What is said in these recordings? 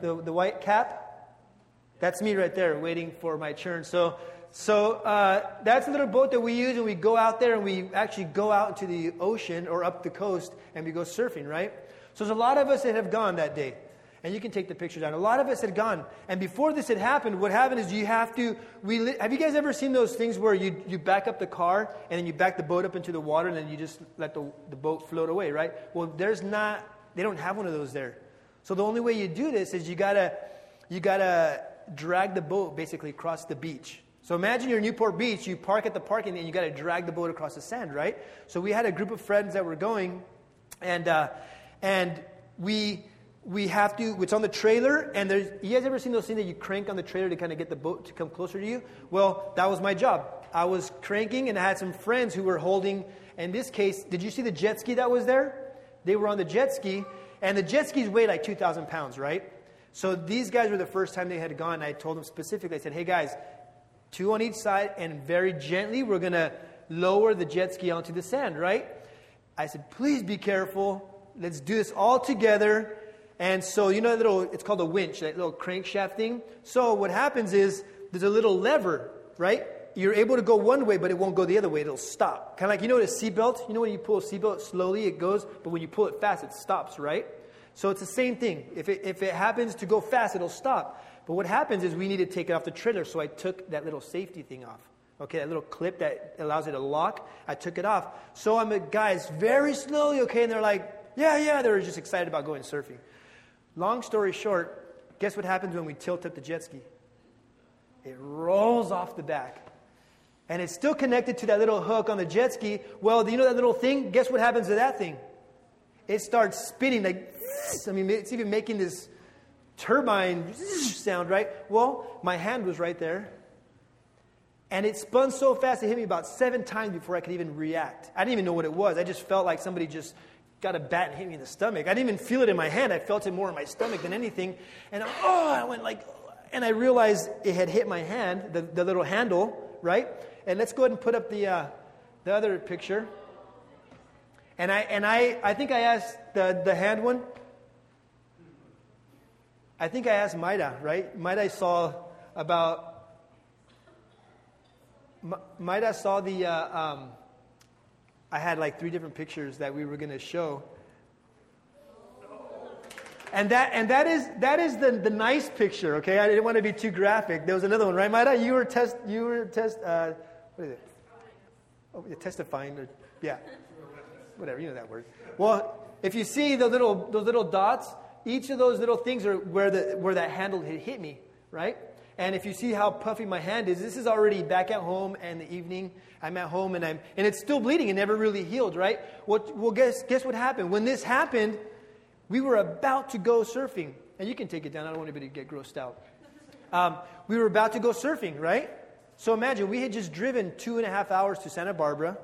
the, the, white cap? That's me right there waiting for my turn. So, so uh, that's a little boat that we use, and we go out there and we actually go out into the ocean or up the coast and we go surfing, right? So there's a lot of us that have gone that day. And you can take the picture down. A lot of us had gone. And before this had happened, what happened is you have to. We, have you guys ever seen those things where you, you back up the car and then you back the boat up into the water and then you just let the, the boat float away, right? Well, there's not, they don't have one of those there. So the only way you do this is you gotta, you gotta drag the boat basically across the beach. So imagine you're in Newport Beach, you park at the parking and you gotta drag the boat across the sand, right? So we had a group of friends that were going and, uh, and we, we have to, it's on the trailer, and there's, you guys ever seen those things that you crank on the trailer to kind of get the boat to come closer to you? Well, that was my job. I was cranking, and I had some friends who were holding, in this case, did you see the jet ski that was there? They were on the jet ski, and the jet skis weigh like 2,000 pounds, right? So these guys were the first time they had gone. I told them specifically, I said, hey guys, two on each side, and very gently, we're going to lower the jet ski onto the sand, right? I said, please be careful. Let's do this all together. And so, you know, little, it's called a winch, that little crankshaft thing. So, what happens is there's a little lever, right? You're able to go one way, but it won't go the other way. It'll stop. Kind of like, you know, a seatbelt? You know, when you pull a seatbelt slowly, it goes, but when you pull it fast, it stops, right? So, it's the same thing. If it, if it happens to go fast, it'll stop. But what happens is we need to take it off the trailer. So, I took that little safety thing off. Okay, that little clip that allows it to lock, I took it off. So I'm a guys very slowly, okay, and they're like, yeah, yeah, they were just excited about going surfing. Long story short, guess what happens when we tilt up the jet ski? It rolls off the back. And it's still connected to that little hook on the jet ski. Well, do you know that little thing? Guess what happens to that thing? It starts spinning like, I mean, it's even making this turbine sound, right? Well, my hand was right there. And it spun so fast, it hit me about seven times before I could even react. I didn't even know what it was. I just felt like somebody just got a bat and hit me in the stomach. I didn't even feel it in my hand. I felt it more in my stomach than anything. And oh, I went like, and I realized it had hit my hand, the, the little handle, right? And let's go ahead and put up the, uh, the other picture. And I, and I, I think I asked the, the hand one. I think I asked Maida, right? Maida saw about, Maida saw the, uh, um, I had like three different pictures that we were going to show. And that, and that is, that is the, the nice picture, okay? I didn't want to be too graphic. There was another one, right, Maida? You were test, you were test, uh, what is it? Oh, you're testifying, or, yeah. Whatever, you know that word. Well, if you see the little, those little dots, each of those little things are where, the, where that handle hit, hit me, right? And if you see how puffy my hand is, this is already back at home and the evening. I'm at home and I'm and it's still bleeding and never really healed, right? What well guess guess what happened? When this happened, we were about to go surfing. And you can take it down, I don't want anybody to get grossed out. Um, we were about to go surfing, right? So imagine we had just driven two and a half hours to Santa Barbara.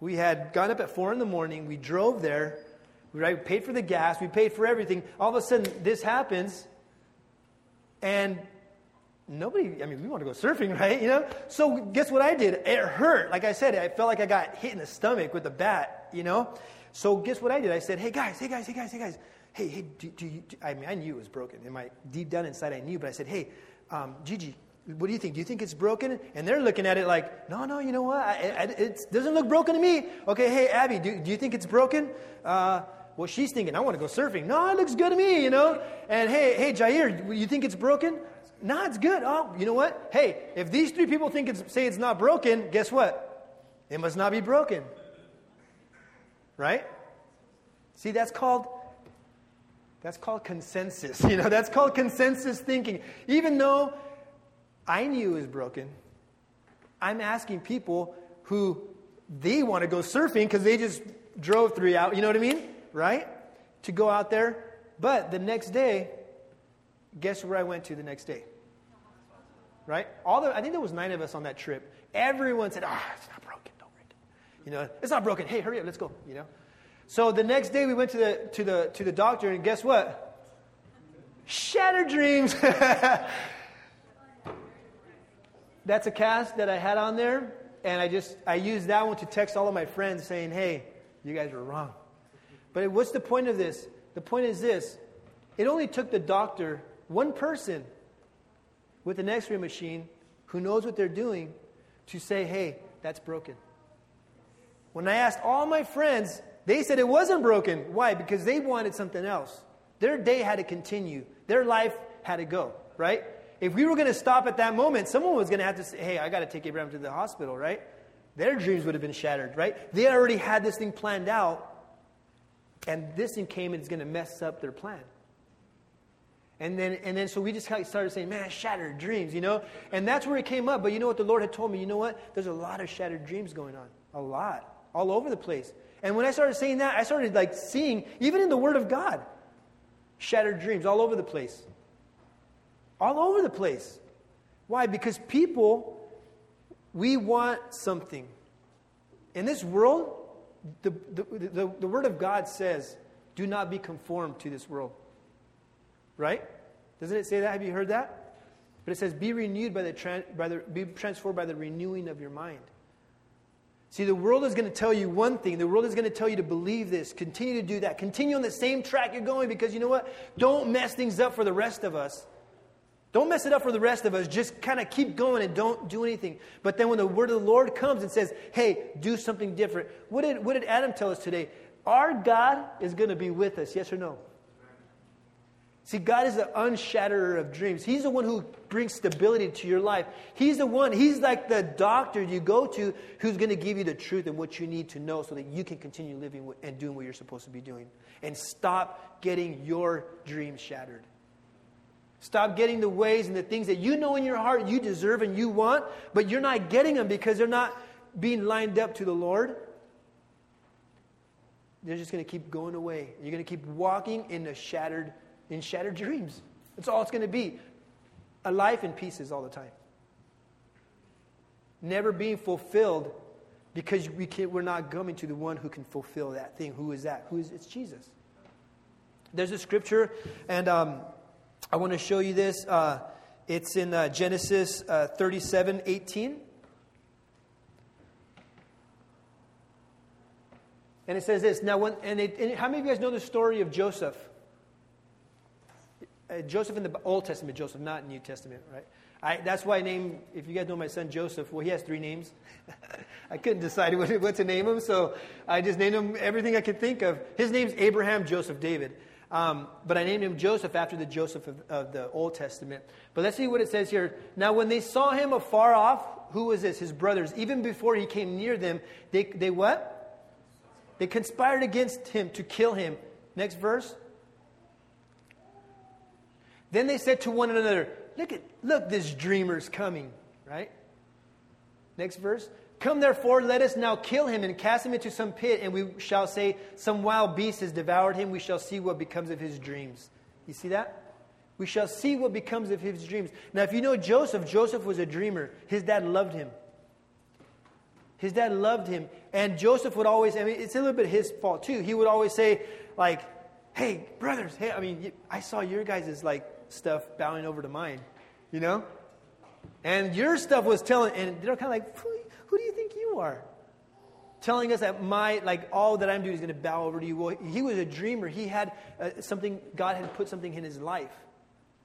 We had gone up at four in the morning. We drove there. We paid for the gas. We paid for everything. All of a sudden, this happens. And nobody, I mean, we want to go surfing, right? You know? So guess what I did? It hurt. Like I said, I felt like I got hit in the stomach with a bat, you know? So guess what I did? I said, hey guys, hey guys, hey guys, hey guys. Hey, hey, do, do you, do, I mean, I knew it was broken. In my deep down inside, I knew, but I said, hey, um, Gigi, what do you think? Do you think it's broken? And they're looking at it like, no, no, you know what? It doesn't look broken to me. Okay, hey, Abby, do, do you think it's broken? Uh, well, she's thinking, I want to go surfing. No, it looks good to me, you know? And hey, hey, Jair, you think it's broken? No, it's good. Oh, you know what? Hey, if these three people think it's, say it's not broken, guess what? It must not be broken. Right? See, that's called that's called consensus. You know, that's called consensus thinking. Even though I knew was broken, I'm asking people who they want to go surfing because they just drove three hours, you know what I mean? Right? To go out there. But the next day, guess where I went to the next day? Right? All the, I think there was nine of us on that trip. Everyone said, ah, it's not broken. Don't break it. You know, it's not broken. Hey, hurry up. Let's go. You know? So the next day we went to the, to the, to the doctor, and guess what? Shattered dreams. That's a cast that I had on there, and I just I used that one to text all of my friends saying, "Hey, you guys were wrong." But what's the point of this? The point is this: It only took the doctor, one person with an x ray machine who knows what they're doing, to say, hey, that's broken. When I asked all my friends, they said it wasn't broken. Why? Because they wanted something else. Their day had to continue, their life had to go, right? If we were going to stop at that moment, someone was going to have to say, hey, I got to take Abraham to the hospital, right? Their dreams would have been shattered, right? They already had this thing planned out, and this thing came and it's going to mess up their plan. And then, and then, so we just started saying, man, shattered dreams, you know? And that's where it came up. But you know what? The Lord had told me, you know what? There's a lot of shattered dreams going on. A lot. All over the place. And when I started saying that, I started like seeing, even in the Word of God, shattered dreams all over the place. All over the place. Why? Because people, we want something. In this world, the, the, the, the Word of God says, do not be conformed to this world. Right? Doesn't it say that? Have you heard that? But it says, be renewed by the, by the be transformed by the renewing of your mind. See, the world is going to tell you one thing. The world is going to tell you to believe this, continue to do that, continue on the same track you're going because you know what? Don't mess things up for the rest of us. Don't mess it up for the rest of us. Just kind of keep going and don't do anything. But then when the word of the Lord comes and says, hey, do something different, what did, what did Adam tell us today? Our God is going to be with us, yes or no? See, God is the unshatterer of dreams. He's the one who brings stability to your life. He's the one, He's like the doctor you go to who's going to give you the truth and what you need to know so that you can continue living and doing what you're supposed to be doing. And stop getting your dreams shattered. Stop getting the ways and the things that you know in your heart you deserve and you want, but you're not getting them because they're not being lined up to the Lord. They're just going to keep going away. You're going to keep walking in a shattered in shattered dreams. That's all it's going to be. A life in pieces all the time. Never being fulfilled because we can, we're not coming to the one who can fulfill that thing. Who is that? Who is it's Jesus. There's a scripture, and um, I want to show you this. Uh, it's in uh, Genesis uh, 37 18. And it says this. Now, when, and, it, and how many of you guys know the story of Joseph? Uh, Joseph in the Old Testament, Joseph, not New Testament, right? I, that's why I named, if you guys know my son Joseph, well, he has three names. I couldn't decide what, what, to name him, so I just named him everything I could think of. His name's Abraham Joseph David. Um, but I named him Joseph after the Joseph of, of, the Old Testament. But let's see what it says here. Now, when they saw him afar off, who was this? His brothers. Even before he came near them, they, they what? They conspired against him to kill him. Next verse. Then they said to one another, Look at look, this dreamer's coming, right? Next verse. Come therefore, let us now kill him and cast him into some pit, and we shall say, Some wild beast has devoured him. We shall see what becomes of his dreams. You see that? We shall see what becomes of his dreams. Now, if you know Joseph, Joseph was a dreamer. His dad loved him. His dad loved him. And Joseph would always, I mean, it's a little bit his fault too. He would always say, like, hey, brothers, hey, I mean, I saw your guys' like stuff bowing over to mine, you know? And your stuff was telling, and they're kind of like, are? Telling us that my, like, all that I'm doing is going to bow over to you. Well, he was a dreamer. He had uh, something, God had put something in his life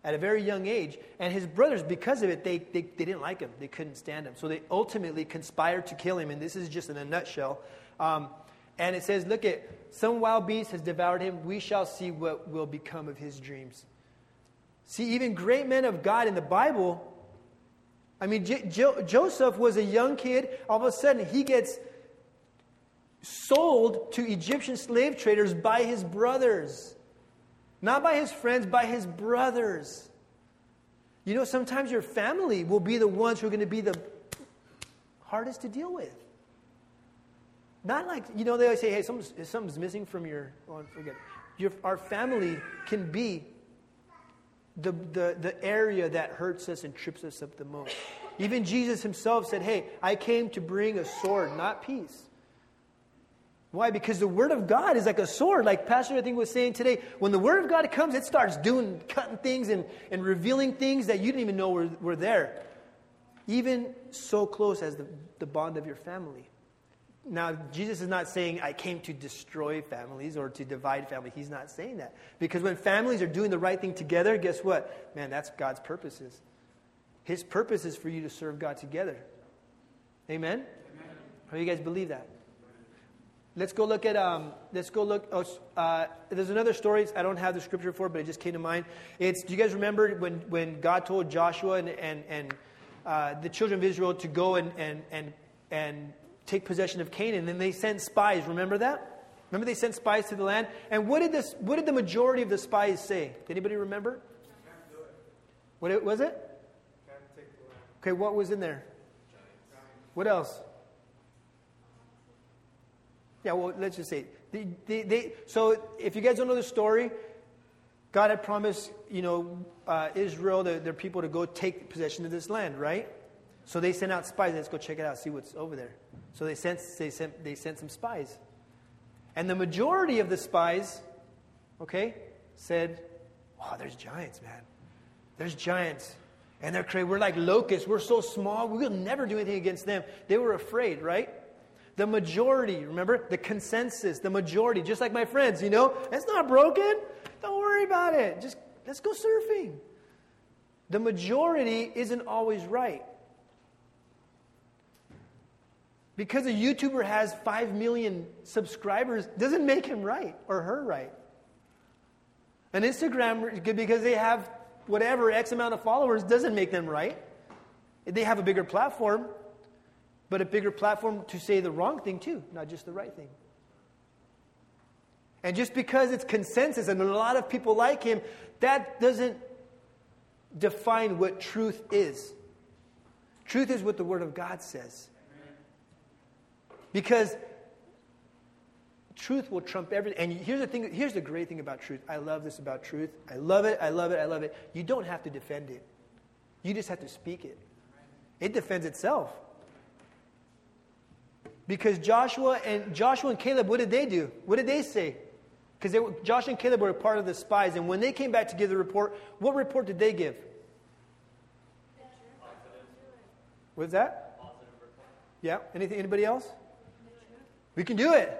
at a very young age. And his brothers, because of it, they, they, they didn't like him. They couldn't stand him. So they ultimately conspired to kill him. And this is just in a nutshell. Um, and it says, Look at, some wild beast has devoured him. We shall see what will become of his dreams. See, even great men of God in the Bible, I mean, J- jo- Joseph was a young kid. All of a sudden, he gets sold to Egyptian slave traders by his brothers. Not by his friends, by his brothers. You know, sometimes your family will be the ones who are going to be the hardest to deal with. Not like, you know, they always say, hey, something's, something's missing from your, oh, forget. Your, our family can be the, the, the area that hurts us and trips us up the most. Even Jesus himself said, Hey, I came to bring a sword, not peace. Why? Because the Word of God is like a sword, like Pastor I think was saying today. When the Word of God comes, it starts doing, cutting things and, and revealing things that you didn't even know were, were there. Even so close as the, the bond of your family. Now, Jesus is not saying, I came to destroy families or to divide families. He's not saying that. Because when families are doing the right thing together, guess what? Man, that's God's purposes. His purpose is for you to serve God together. Amen? Amen. How do you guys believe that? Let's go look at, um, let's go look, oh, uh, there's another story, I don't have the scripture for but it just came to mind. It's, do you guys remember when, when God told Joshua and, and, and uh, the children of Israel to go and, and, and, and take possession of Canaan? And they sent spies, remember that? Remember they sent spies to the land? And what did, this, what did the majority of the spies say? Did anybody remember? What it, was it? Okay, what was in there? What else? Yeah, well, let's just say. They, they, they, so if you guys don't know the story, God had promised, you know, uh, Israel, their, their people, to go take possession of this land, right? So they sent out spies. Let's go check it out, see what's over there. So they sent, they sent, they sent some spies. And the majority of the spies, okay, said, wow, there's giants, man. There's giants. And they're crazy. We're like locusts. We're so small. We will never do anything against them. They were afraid, right? The majority, remember? The consensus, the majority, just like my friends, you know? It's not broken. Don't worry about it. Just let's go surfing. The majority isn't always right. Because a YouTuber has 5 million subscribers doesn't make him right or her right. An Instagram, because they have whatever X amount of followers, doesn't make them right. They have a bigger platform, but a bigger platform to say the wrong thing too, not just the right thing. And just because it's consensus and a lot of people like him, that doesn't define what truth is. Truth is what the Word of God says. Because truth will trump everything. And here's the thing, here's the great thing about truth. I love this about truth. I love it, I love it, I love it. You don't have to defend it. You just have to speak it. It defends itself. Because Joshua and Joshua and Caleb, what did they do? What did they say? Because Joshua and Caleb were part of the spies, and when they came back to give the report, what report did they give? What's that? Yeah. Anything? Anybody else? We can do it.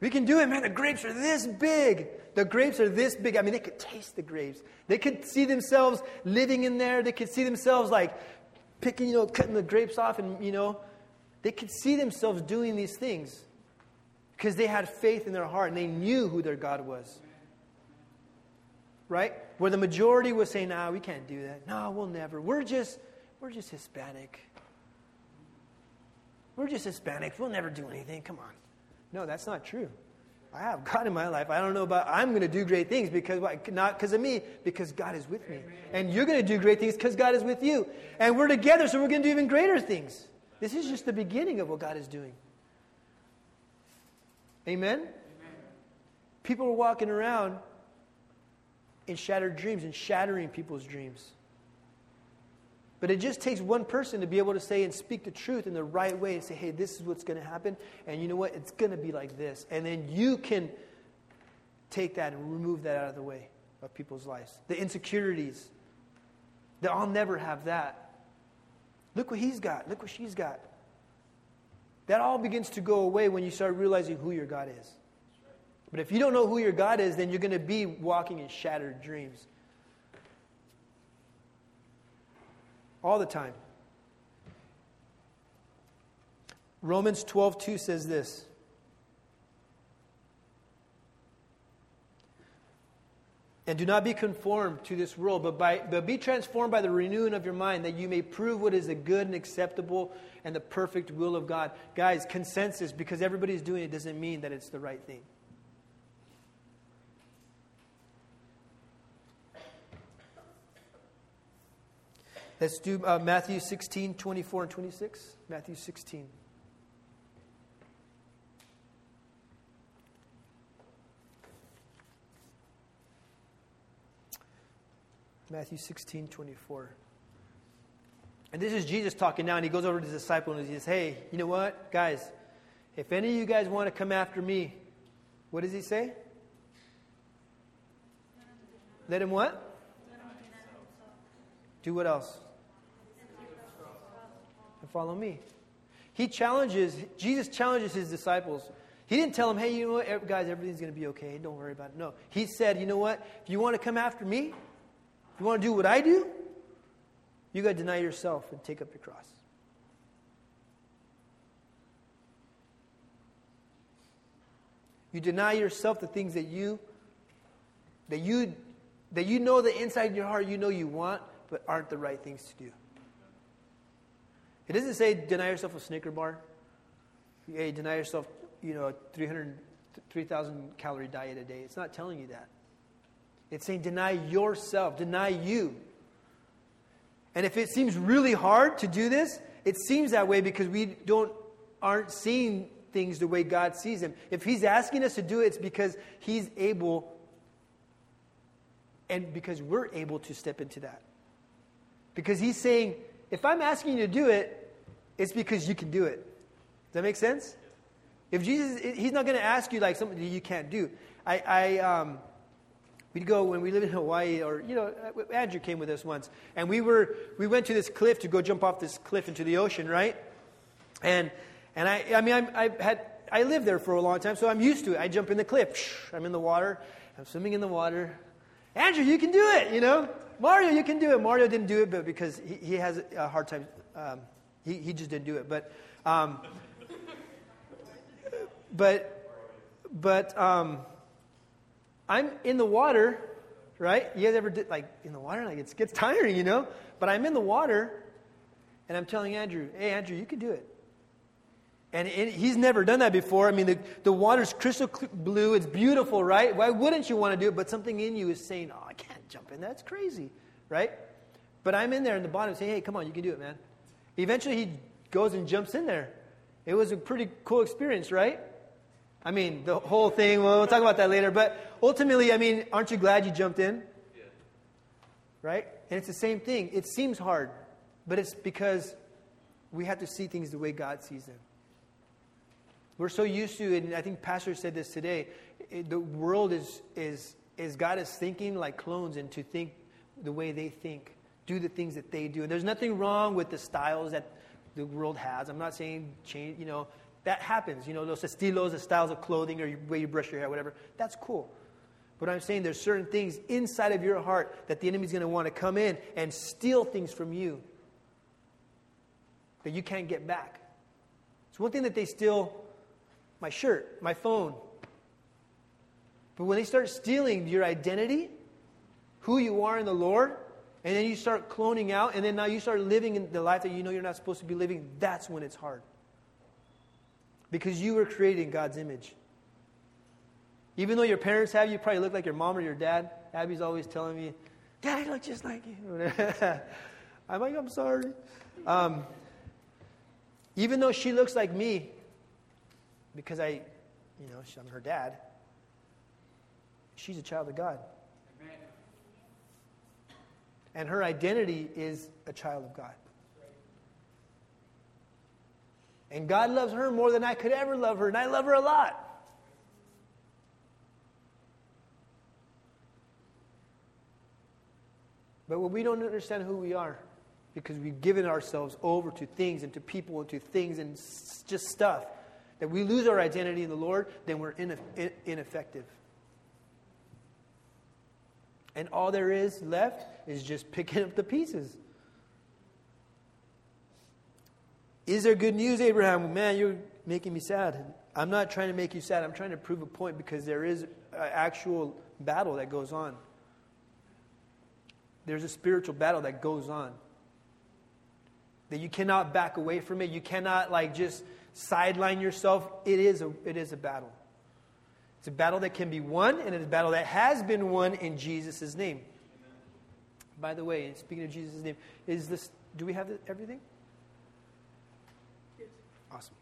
We can do it, man. The grapes are this big. The grapes are this big. I mean, they could taste the grapes. They could see themselves living in there. They could see themselves like picking, you know, cutting the grapes off and, you know, they could see themselves doing these things because they had faith in their heart and they knew who their God was. Right? Where the majority was saying, "No, nah, we can't do that. No, we'll never. We're just we're just Hispanic. We're just Hispanics. We'll never do anything. Come on." No, that's not true. I have God in my life. I don't know about I'm going to do great things because not because of me, because God is with me. And you're going to do great things because God is with you. And we're together, so we're going to do even greater things. This is just the beginning of what God is doing. Amen? Amen? People are walking around in shattered dreams and shattering people's dreams. But it just takes one person to be able to say and speak the truth in the right way and say, hey, this is what's going to happen. And you know what? It's going to be like this. And then you can take that and remove that out of the way of people's lives. The insecurities, that I'll never have that. Look what he's got. Look what she's got. That all begins to go away when you start realizing who your God is. But if you don't know who your God is, then you're going to be walking in shattered dreams. All the time. Romans 12:2 says this. And do not be conformed to this world, but, by, but be transformed by the renewing of your mind, that you may prove what is the good and acceptable and the perfect will of God. Guys, consensus, because everybody's doing it, doesn't mean that it's the right thing. Let's do uh, Matthew 16, 24 and 26. Matthew 16. Matthew 16, 24. And this is Jesus talking now, and he goes over to his disciple and he says, Hey, you know what, guys? If any of you guys want to come after me, what does he say? Let him what? Do what else? And follow me. He challenges, Jesus challenges his disciples. He didn't tell them, hey, you know what, guys, everything's going to be okay. Don't worry about it. No. He said, you know what? If you want to come after me, if you want to do what I do, you got to deny yourself and take up your cross. You deny yourself the things that you that you that you know that inside of your heart you know you want, but aren't the right things to do. It doesn't say deny yourself a Snicker bar. Hey, deny yourself, you know, 300, 3,000 calorie diet a day. It's not telling you that. It's saying deny yourself, deny you. And if it seems really hard to do this, it seems that way because we don't aren't seeing things the way God sees them. If He's asking us to do it, it's because He's able and because we're able to step into that. Because He's saying, if I'm asking you to do it, it's because you can do it. Does that make sense? If Jesus, He's not going to ask you like something that you can't do. I, I um, we'd go when we lived in Hawaii, or you know, Andrew came with us once, and we were we went to this cliff to go jump off this cliff into the ocean, right? And and I, I mean, i I had I lived there for a long time, so I'm used to it. I jump in the cliff, I'm in the water, I'm swimming in the water. Andrew, you can do it, you know. Mario, you can do it. Mario didn't do it, but because he, he has a hard time, um, he, he just didn't do it. But, um, but, but um, I'm in the water, right? You guys ever did like in the water? Like it gets tiring, you know. But I'm in the water, and I'm telling Andrew, "Hey, Andrew, you can do it." And it, he's never done that before. I mean, the, the water's crystal blue. It's beautiful, right? Why wouldn't you want to do it? But something in you is saying, oh, I can't jump in. That's crazy, right? But I'm in there in the bottom saying, hey, come on, you can do it, man. Eventually, he goes and jumps in there. It was a pretty cool experience, right? I mean, the whole thing, well, we'll talk about that later. But ultimately, I mean, aren't you glad you jumped in? Yeah. Right? And it's the same thing. It seems hard, but it's because we have to see things the way God sees them. We're so used to, and I think Pastor said this today, it, the world is, is, is God is thinking like clones and to think the way they think, do the things that they do. And there's nothing wrong with the styles that the world has. I'm not saying change, you know, that happens. You know, those estilos, the styles of clothing or the way you brush your hair, whatever. That's cool. But I'm saying there's certain things inside of your heart that the enemy's going to want to come in and steal things from you that you can't get back. It's one thing that they steal my shirt, my phone. But when they start stealing your identity, who you are in the Lord, and then you start cloning out, and then now you start living in the life that you know you're not supposed to be living, that's when it's hard. Because you were created in God's image. Even though your parents have you, probably look like your mom or your dad. Abby's always telling me, Dad, I look just like you. I'm like, I'm sorry. Um, even though she looks like me, because I, you know, I'm her dad, she's a child of God. Amen. And her identity is a child of God. And God loves her more than I could ever love her, and I love her a lot. But when we don't understand who we are, because we've given ourselves over to things and to people and to things and just stuff, that we lose our identity in the Lord, then we're ineffective. And all there is left is just picking up the pieces. Is there good news, Abraham? Man, you're making me sad. I'm not trying to make you sad. I'm trying to prove a point because there is an actual battle that goes on. There's a spiritual battle that goes on. That you cannot back away from it. You cannot, like, just sideline yourself, it is a, it is a battle. It's a battle that can be won, and it's a battle that has been won in Jesus' name. Amen. By the way, speaking of Jesus' name, is this, do we have everything? Yes. Awesome.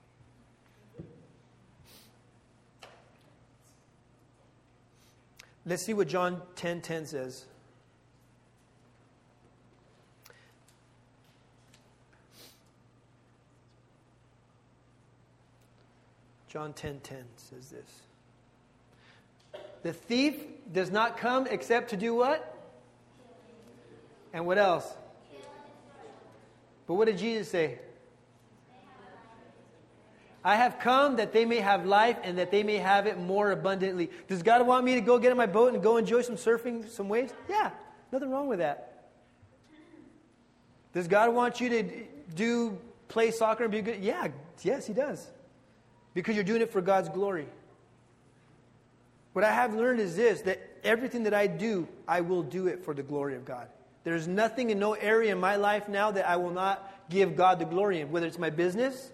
Let's see what John 10:10 10, 10 says. John 10:10 10, 10 says this. The thief does not come except to do what? And what else? But what did Jesus say? I have come that they may have life and that they may have it more abundantly. Does God want me to go get in my boat and go enjoy some surfing, some waves? Yeah, nothing wrong with that. Does God want you to do play soccer and be good? Yeah, yes, He does. Because you're doing it for God's glory. What I have learned is this that everything that I do, I will do it for the glory of God. There's nothing in no area in my life now that I will not give God the glory in, whether it's my business,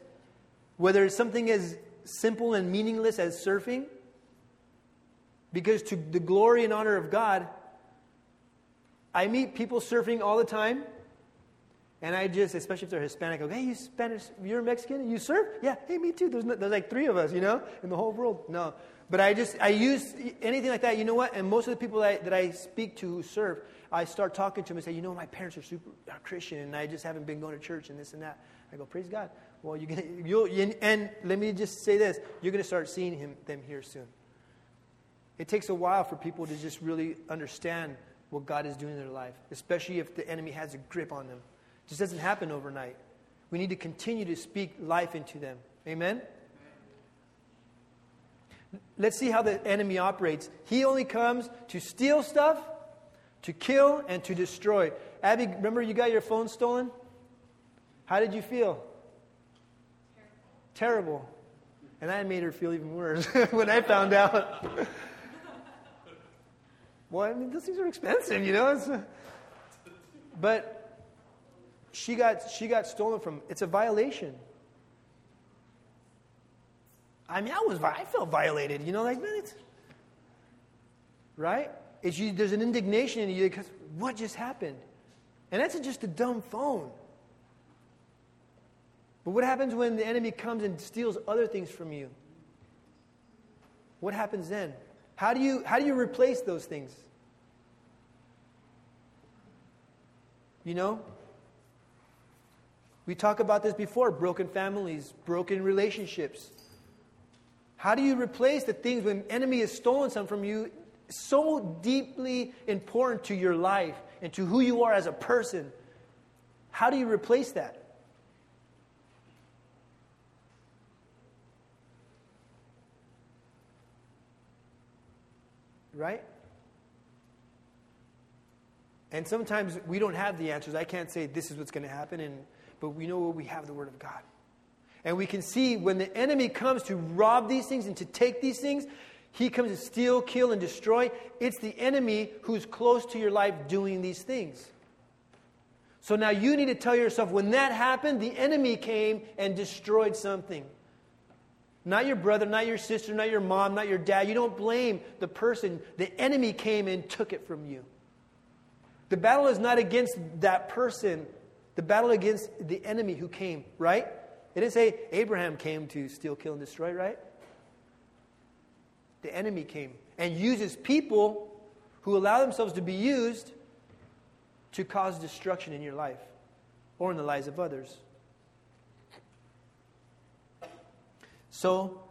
whether it's something as simple and meaningless as surfing. Because to the glory and honor of God, I meet people surfing all the time. And I just, especially if they're Hispanic, I go, hey, you Spanish, you're Mexican you surf? Yeah, hey, me too. There's, no, there's like three of us, you know, in the whole world. No. But I just, I use anything like that. You know what? And most of the people that I, that I speak to who serve, I start talking to them and say, you know, my parents are super are Christian and I just haven't been going to church and this and that. I go, praise God. Well, you're gonna, you'll, and let me just say this: you're going to start seeing him, them here soon. It takes a while for people to just really understand what God is doing in their life, especially if the enemy has a grip on them. It just doesn't happen overnight. We need to continue to speak life into them. Amen? Let's see how the enemy operates. He only comes to steal stuff, to kill, and to destroy. Abby, remember you got your phone stolen? How did you feel? Terrible. And that made her feel even worse when I found out. well, I mean, those things are expensive, you know? It's, but she got, she got stolen from, it's a violation. I mean, I was, I felt violated, you know, like, man, it's, right? It's you, there's an indignation in you because what just happened? And that's just a dumb phone. But what happens when the enemy comes and steals other things from you? What happens then? How do you, how do you replace those things? You know? We talk about this before broken families, broken relationships. How do you replace the things when enemy has stolen some from you? So deeply important to your life and to who you are as a person. How do you replace that? right? And sometimes we don't have the answers. I can't say this is what's going to happen, and, but we know we have the Word of God. And we can see when the enemy comes to rob these things and to take these things, he comes to steal, kill, and destroy. It's the enemy who's close to your life doing these things. So now you need to tell yourself when that happened, the enemy came and destroyed something. Not your brother, not your sister, not your mom, not your dad. You don't blame the person. The enemy came and took it from you. The battle is not against that person, the battle against the enemy who came, right? It didn't say Abraham came to steal, kill, and destroy, right? The enemy came and uses people who allow themselves to be used to cause destruction in your life or in the lives of others. So,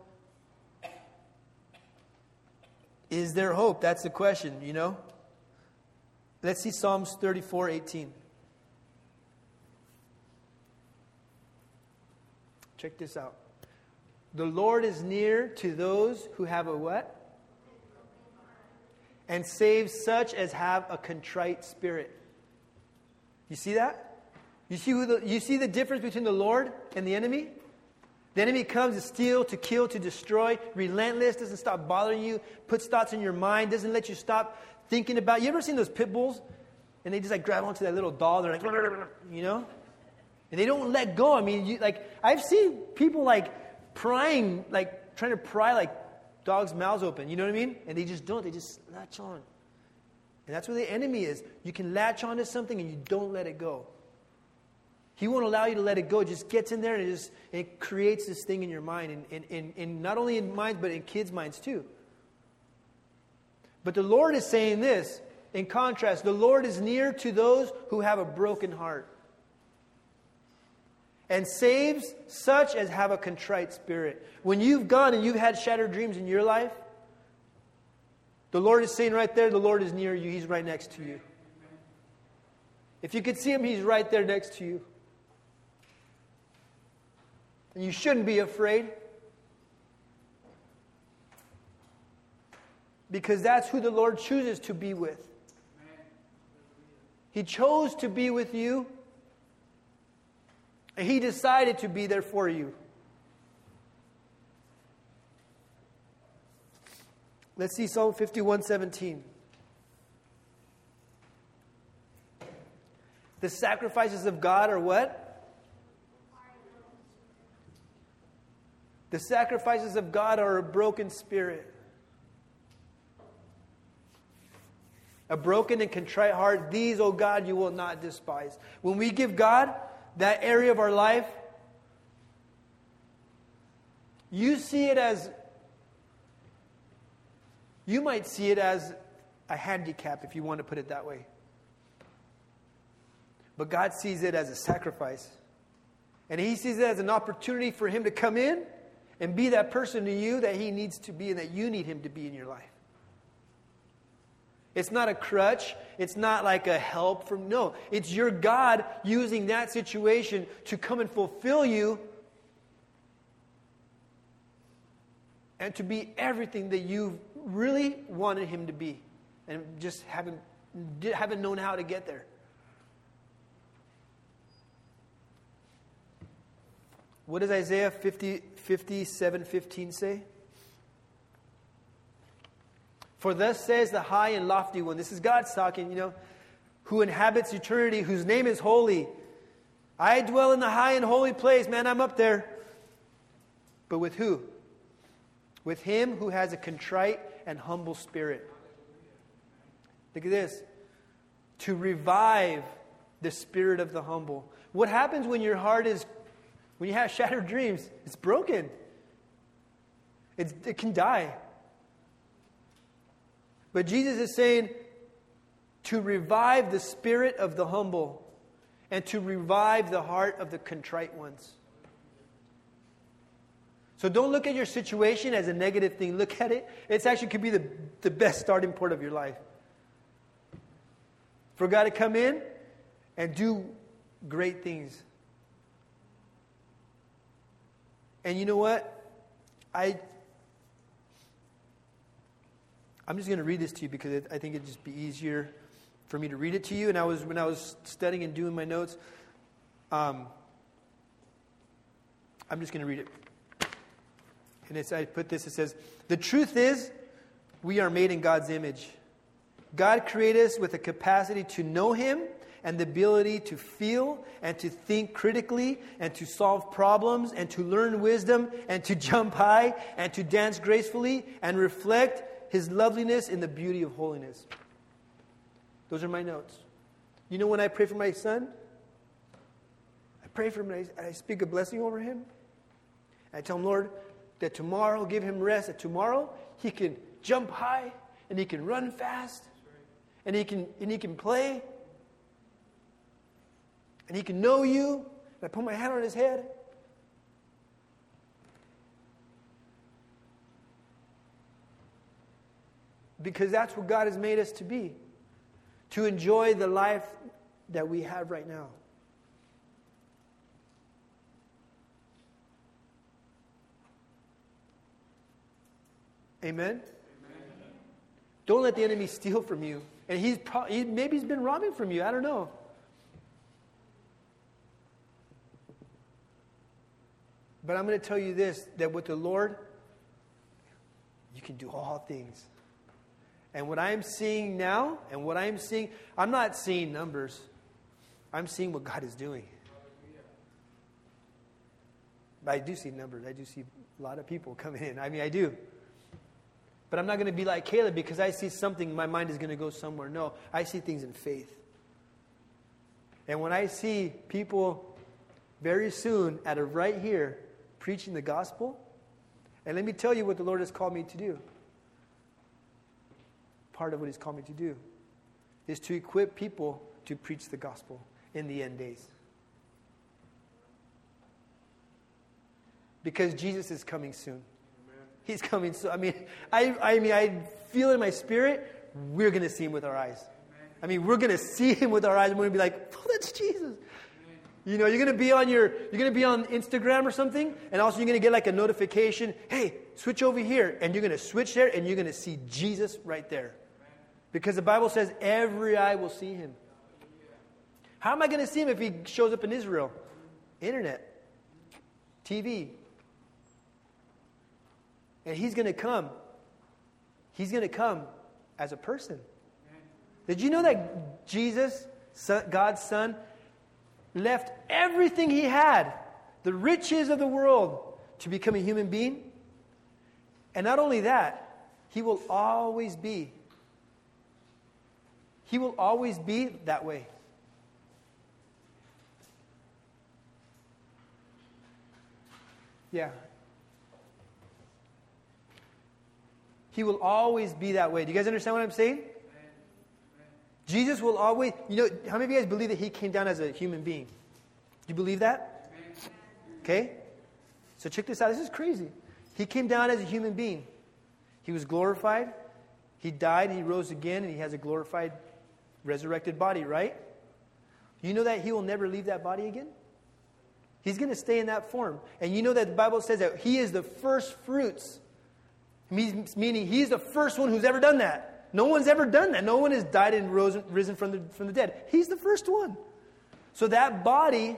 is there hope? That's the question, you know? Let's see Psalms 34 18. Check this out. The Lord is near to those who have a what? And saves such as have a contrite spirit. You see that? You see, who the, you see the difference between the Lord and the enemy? The enemy comes to steal, to kill, to destroy, relentless, doesn't stop bothering you, puts thoughts in your mind, doesn't let you stop thinking about. You ever seen those pit bulls? And they just like grab onto that little doll, they're like, you know? And they don't let go. I mean, you, like, I've seen people like prying, like trying to pry like dogs' mouths open, you know what I mean? And they just don't, they just latch on. And that's where the enemy is. You can latch onto something and you don't let it go. He won't allow you to let it go. It just gets in there and it, just, it creates this thing in your mind, and, and, and, and not only in minds, but in kids' minds too. But the Lord is saying this in contrast the Lord is near to those who have a broken heart and saves such as have a contrite spirit. When you've gone and you've had shattered dreams in your life, the Lord is saying right there, the Lord is near you, He's right next to you. If you could see Him, He's right there next to you. And you shouldn't be afraid. Because that's who the Lord chooses to be with. He chose to be with you he decided to be there for you. Let's see Psalm 51 17. The sacrifices of God are what? The sacrifices of God are a broken spirit. A broken and contrite heart, these, O oh God, you will not despise. When we give God that area of our life, you see it as, you might see it as a handicap, if you want to put it that way. But God sees it as a sacrifice. And He sees it as an opportunity for Him to come in and be that person to you that He needs to be and that you need Him to be in your life. It's not a crutch. It's not like a help from, no. It's your God using that situation to come and fulfill you and to be everything that you really wanted Him to be and just haven't, haven't known how to get there. What does Isaiah 50, 57 15 say? For thus says the high and lofty one. This is God's talking, you know, who inhabits eternity, whose name is holy. I dwell in the high and holy place. Man, I'm up there. But with who? With him who has a contrite and humble spirit. Look at this. To revive the spirit of the humble. What happens when your heart is when you have shattered dreams, it's broken. It's, it can die. But Jesus is saying to revive the spirit of the humble and to revive the heart of the contrite ones. So don't look at your situation as a negative thing. Look at it. It actually could be the, the best starting point of your life. For God to come in and do great things. And you know what? I I'm just going to read this to you because it, I think it'd just be easier for me to read it to you. And I was when I was studying and doing my notes, um, I'm just going to read it. And it's, I put this. It says, "The truth is, we are made in God's image. God created us with a capacity to know Him and the ability to feel and to think critically and to solve problems and to learn wisdom and to jump high and to dance gracefully and reflect his loveliness and the beauty of holiness. Those are my notes. You know when I pray for my son? I pray for him and I, I speak a blessing over him. I tell him, Lord, that tomorrow, give him rest, that tomorrow he can jump high and he can run fast and he can, and he can play and he can know you. And I put my hand on his head. Because that's what God has made us to be to enjoy the life that we have right now. Amen? Amen? Don't let the enemy steal from you. And he's pro- he, maybe he's been robbing from you. I don't know. But I'm going to tell you this that with the Lord, you can do all things. And what I'm seeing now, and what I'm seeing, I'm not seeing numbers. I'm seeing what God is doing. But I do see numbers. I do see a lot of people coming in. I mean, I do. But I'm not going to be like Caleb because I see something, my mind is going to go somewhere. No, I see things in faith. And when I see people very soon, at a right here, preaching the gospel. And let me tell you what the Lord has called me to do. Part of what He's called me to do is to equip people to preach the gospel in the end days. Because Jesus is coming soon. Amen. He's coming soon. I mean, I, I mean, I feel in my spirit, we're going to see him with our eyes. Amen. I mean, we're going to see him with our eyes, and we're going to be like, oh, that's Jesus. Amen. You know, you're gonna be on your, you're gonna be on Instagram or something, and also you're gonna get like a notification. Hey, switch over here, and you're gonna switch there, and you're gonna see Jesus right there, because the Bible says every eye will see him. How am I gonna see him if he shows up in Israel? Internet, TV, and he's gonna come. He's gonna come as a person. Did you know that Jesus, God's Son, left everything he had, the riches of the world, to become a human being? And not only that, he will always be. He will always be that way. Yeah. He will always be that way. Do you guys understand what I'm saying? Jesus will always, you know, how many of you guys believe that he came down as a human being? Do you believe that? Okay? So check this out. This is crazy. He came down as a human being. He was glorified. He died, he rose again, and he has a glorified, resurrected body, right? You know that he will never leave that body again? He's going to stay in that form. And you know that the Bible says that he is the first fruits, meaning he's the first one who's ever done that. No one's ever done that. No one has died and rose, risen from the, from the dead. He's the first one. So that body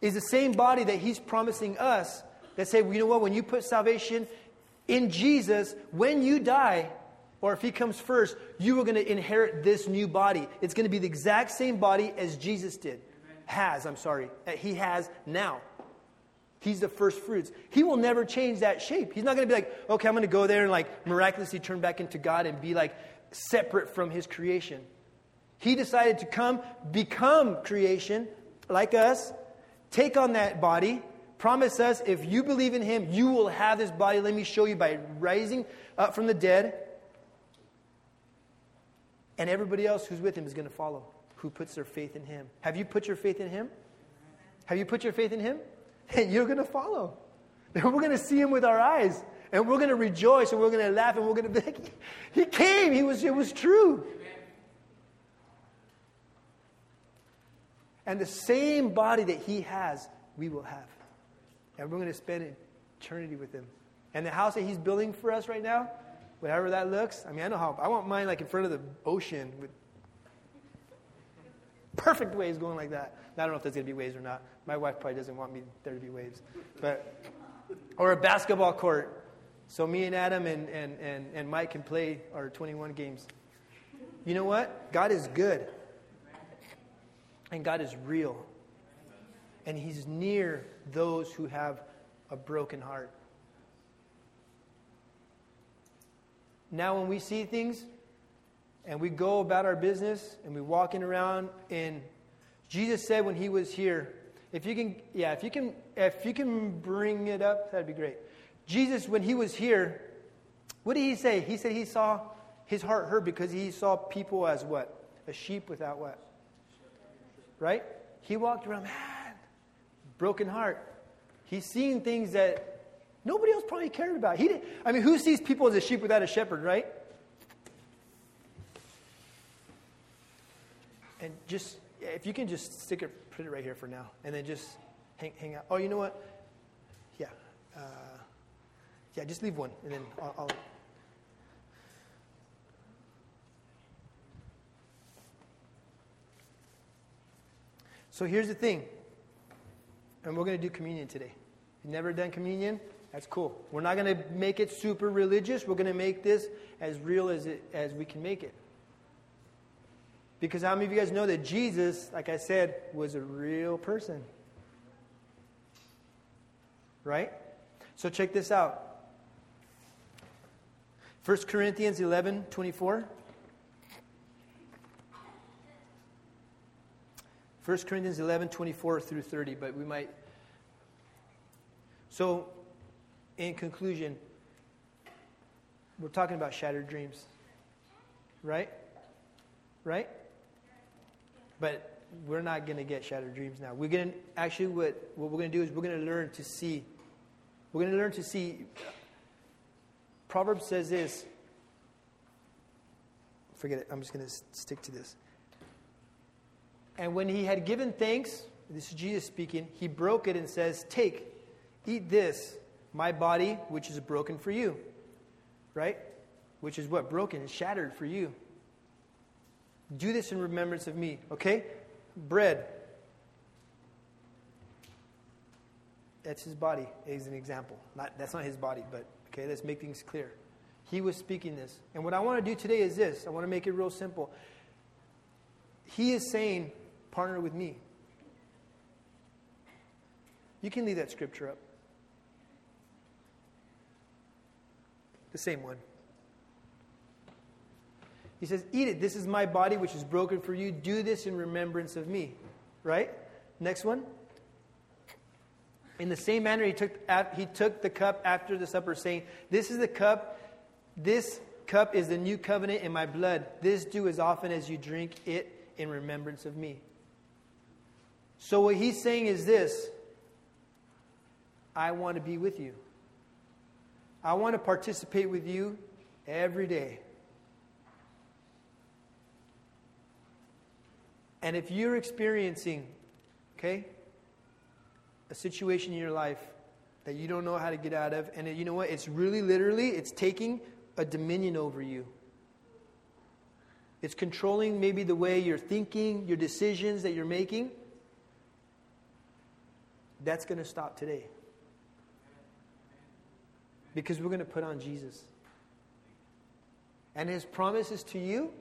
is the same body that he's promising us that say, well, you know what, when you put salvation in Jesus, when you die, or if he comes first, you are going to inherit this new body. It's going to be the exact same body as Jesus did. Has, I'm sorry, he has now. He's the first fruits. He will never change that shape. He's not going to be like, okay, I'm going to go there and like miraculously turn back into God and be like separate from his creation. He decided to come, become creation like us, take on that body, promise us if you believe in him, you will have this body. Let me show you by rising up from the dead. And everybody else who's with him is going to follow, who puts their faith in him. Have you put your faith in him? Have you put your faith in him? and you're going to follow. We're going to see him with our eyes. And we're going to rejoice and we're going to laugh and we're going to be like, he came. He was, it was true. And the same body that he has, we will have. And we're going to spend eternity with him. And the house that he's building for us right now, whatever that looks, I mean, I know how, I want mine like in front of the ocean with perfect waves going like that. I don't know if there's going to be waves or not. My wife probably doesn't want me there to be waves. But, or a basketball court. So me and Adam and, and, and, and Mike can play our 21 games. You know what? God is good. And God is real. And He's near those who have a broken heart. Now, when we see things and we go about our business and we walking around in Jesus said when he was here, if you can, yeah, if you can, if you can bring it up, that'd be great. Jesus, when he was here, what did he say? He said he saw his heart hurt because he saw people as what? A sheep without what? Right? He walked around, man, broken heart. He's seeing things that nobody else probably cared about. He didn't, I mean, who sees people as a sheep without a shepherd, right? And just if you can just stick it, put it right here for now, and then just hang, hang out. Oh, you know what? Yeah. Uh, yeah, just leave one, and then I'll, I'll So here's the thing, and we're going to do communion today. You've never done communion? That's cool. We're not going to make it super religious. We're going to make this as real as, it, as we can make it. Because how many of you guys know that Jesus, like I said, was a real person? Right? So check this out. 1 Corinthians 11 24. 1 Corinthians 11 24 through 30, but we might. So, in conclusion, we're talking about shattered dreams. Right? Right? But we're not going to get shattered dreams now. We're going to actually what what we're going to do is we're going to learn to see. We're going to learn to see. Proverbs says this. Forget it. I'm just going to stick to this. And when he had given thanks, this is Jesus speaking, he broke it and says, Take, eat this, my body, which is broken for you. Right? Which is what? Broken and shattered for you. Do this in remembrance of me. Okay? Bread. That's his body, as an example. Not, that's not his body, but okay, let's make things clear. He was speaking this. And what I want to do today is this I want to make it real simple. He is saying, partner with me. You can leave that scripture up. The same one. He says, Eat it. This is my body, which is broken for you. Do this in remembrance of me. Right? Next one. In the same manner, he took, he took the cup after the supper, saying, This is the cup, this cup is the new covenant in my blood. This do as often as you drink it in remembrance of me. So, what he's saying is this I want to be with you. I want to participate with you every day. And if you're experiencing, okay, a situation in your life that you don't know how to get out of, and you know what? It's really literally, it's taking a dominion over you. It's controlling maybe the way you're thinking, your decisions that you're making. That's going to stop today. Because we're going to put on Jesus. And his promises to you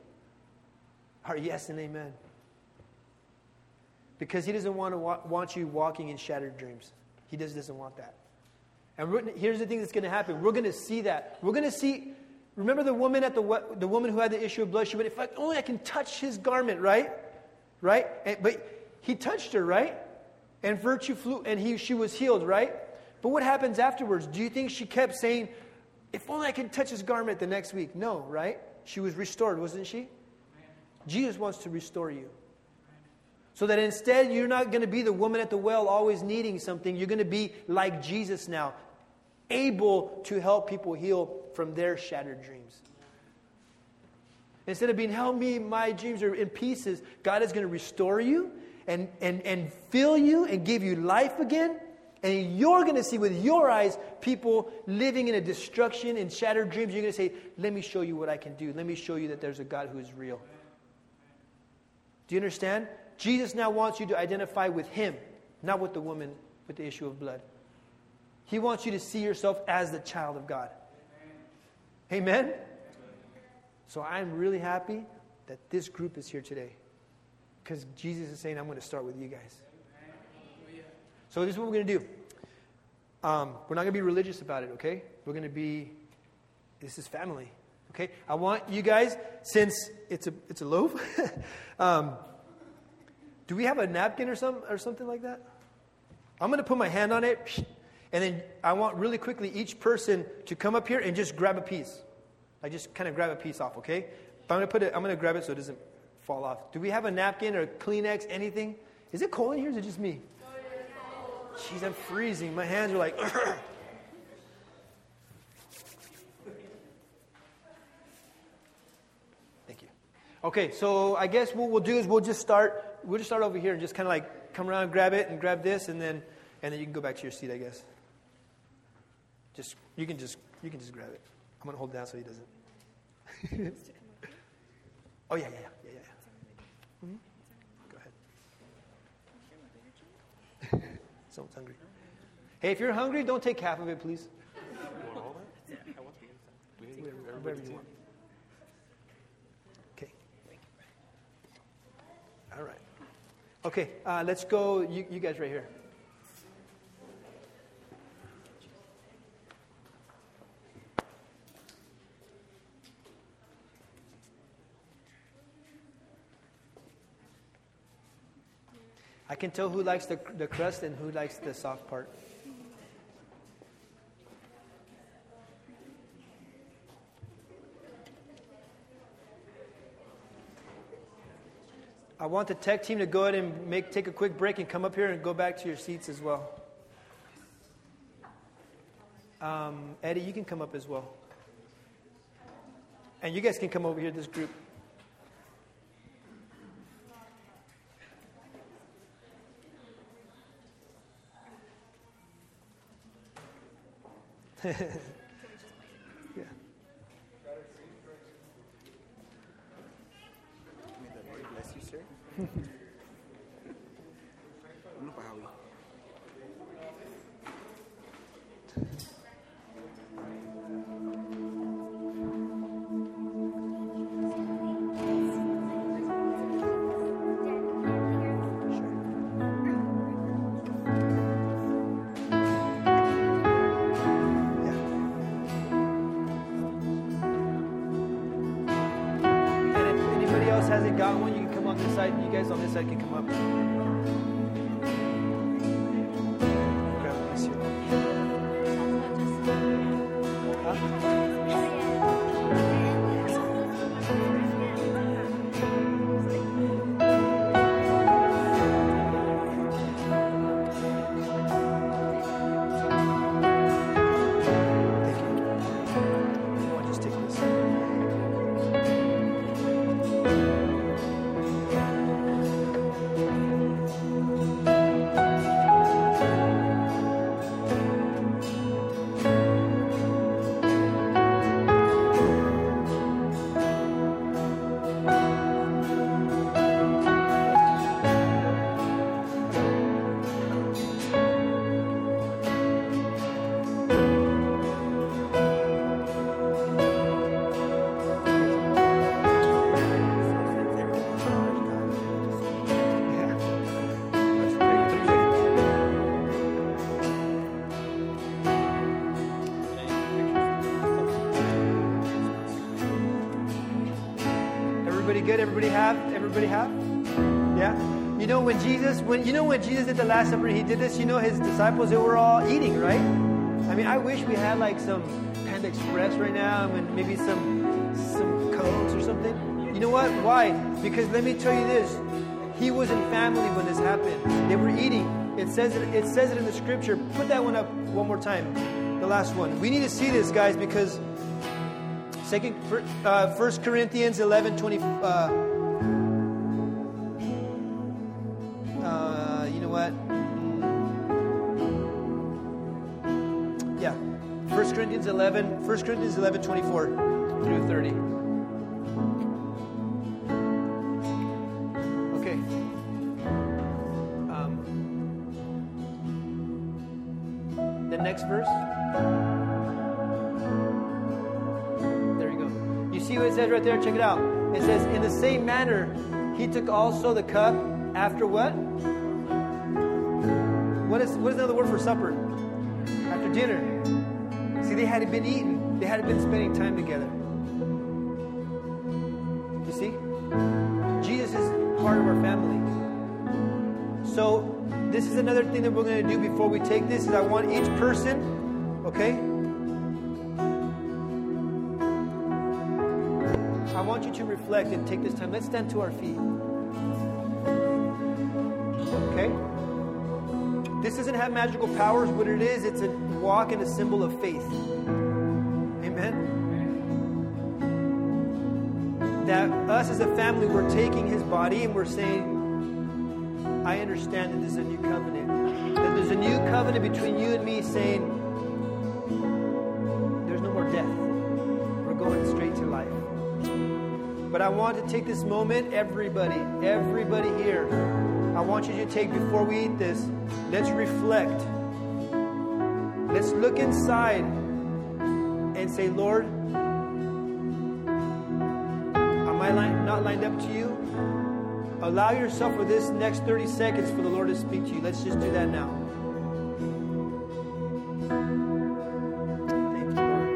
are yes and amen because he doesn't want, to wa- want you walking in shattered dreams. He just doesn't want that. And here's the thing that's going to happen. We're going to see that. We're going to see. Remember the woman at the the woman who had the issue of blood. She went, "If I, only I can touch his garment, right? Right? And, but he touched her, right? And virtue flew, and he she was healed, right? But what happens afterwards? Do you think she kept saying, "If only I can touch his garment"? The next week, no, right? She was restored, wasn't she? Jesus wants to restore you. So that instead, you're not going to be the woman at the well always needing something. You're going to be like Jesus now, able to help people heal from their shattered dreams. Instead of being, help me, my dreams are in pieces, God is going to restore you and, and, and fill you and give you life again. And you're going to see with your eyes people living in a destruction and shattered dreams. You're going to say, let me show you what I can do. Let me show you that there's a God who is real. Do you understand? Jesus now wants you to identify with him, not with the woman with the issue of blood. He wants you to see yourself as the child of God. Amen? So I'm really happy that this group is here today. Because Jesus is saying, I'm going to start with you guys. So this is what we're going to do. Um, we're not going to be religious about it, okay? We're going to be, this is family, okay? I want you guys, since it's a, it's a loaf, um, do we have a napkin or, some, or something like that? I'm going to put my hand on it, and then I want really quickly each person to come up here and just grab a piece. I just kind of grab a piece off, okay? But I'm going to put it, I'm going to grab it so it doesn't fall off. Do we have a napkin or Kleenex, anything? Is it cold in here or is it just me? Jeez, I'm freezing. My hands are like. Thank you. Okay, so I guess what we'll do is we'll just start we'll just start over here and just kind of like come around, grab it, and grab this, and then and then you can go back to your seat, I guess. Just you can just you can just grab it. I'm gonna hold it down so he doesn't. oh yeah, yeah, yeah, yeah, yeah. Mm-hmm. Go ahead. Someone's hungry. Hey, if you're hungry, don't take half of it, please. Whatever you want. Okay, uh, let's go. You, you guys right here. I can tell who likes the, the crust and who likes the soft part. I want the tech team to go ahead and make, take a quick break and come up here and go back to your seats as well. Um, Eddie, you can come up as well. And you guys can come over here, this group. yeah. May the Lord bless you, sir. Everybody have? Yeah. You know when Jesus when you know when Jesus did the Last Supper, he did this. You know his disciples they were all eating, right? I mean, I wish we had like some Panda Express right now, and maybe some some cokes or something. You know what? Why? Because let me tell you this: he was in family when this happened. They were eating. It says it. It says it in the scripture. Put that one up one more time. The last one. We need to see this, guys, because Second, uh, First Corinthians eleven twenty. Uh, uh, Corinthians 11, 1 Corinthians 11, 24 through 30. Okay. Um, the next verse. There you go. You see what it says right there? Check it out. It says, In the same manner, he took also the cup after what? What is what is another word for supper? After dinner. See, they hadn't been eating. They hadn't been spending time together. You see? Jesus is part of our family. So this is another thing that we're going to do before we take this is I want each person, okay? I want you to reflect and take this time. Let's stand to our feet. Okay? This doesn't have magical powers. What it is, it's a walk in a symbol of faith. Amen? That us as a family, we're taking his body and we're saying, I understand that this is a new covenant. That there's a new covenant between you and me saying, there's no more death. We're going straight to life. But I want to take this moment, everybody, everybody here. I want you to take, before we eat this, let's reflect. Let's look inside and say, Lord, am I line, not lined up to you? Allow yourself for this next 30 seconds for the Lord to speak to you. Let's just do that now. Thank you, Lord.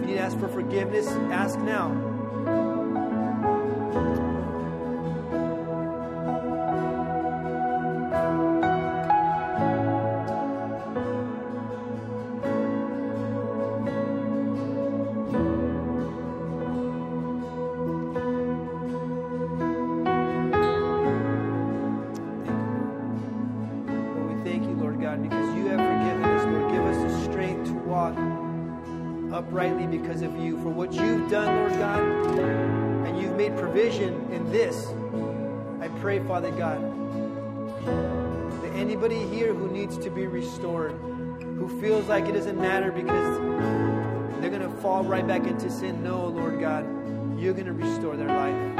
You need to ask for forgiveness, ask now. This. I pray, Father God, that anybody here who needs to be restored, who feels like it doesn't matter because they're going to fall right back into sin. No, Lord God, you're going to restore their life.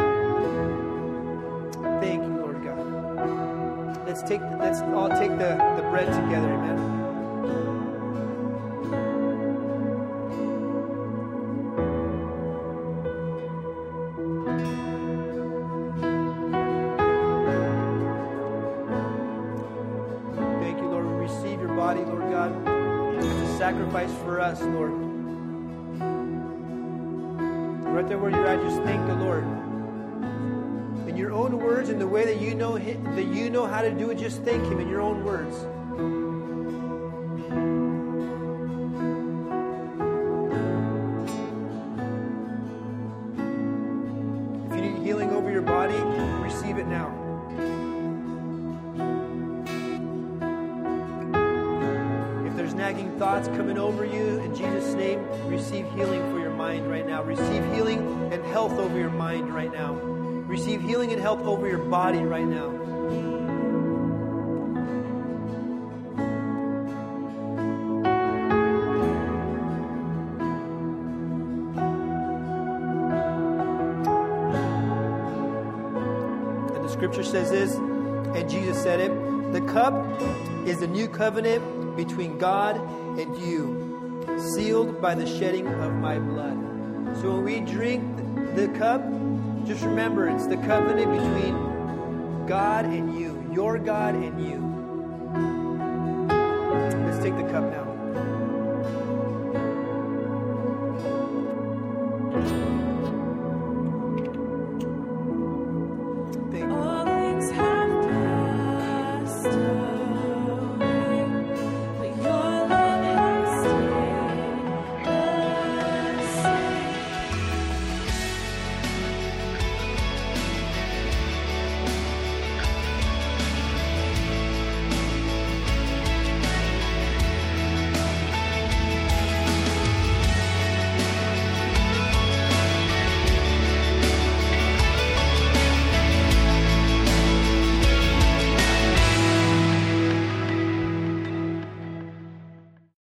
Thank you, Lord God. Let's take let's all take the, the bread together, amen. How to do it, just thank Him in your own words. If you need healing over your body, receive it now. If there's nagging thoughts coming over you, in Jesus' name, receive healing for your mind right now. Receive healing and health over your mind right now. Receive healing and health over your body right now. Scripture says this, and Jesus said it the cup is the new covenant between God and you, sealed by the shedding of my blood. So when we drink the cup, just remember it's the covenant between God and you, your God and you. Let's take the cup now.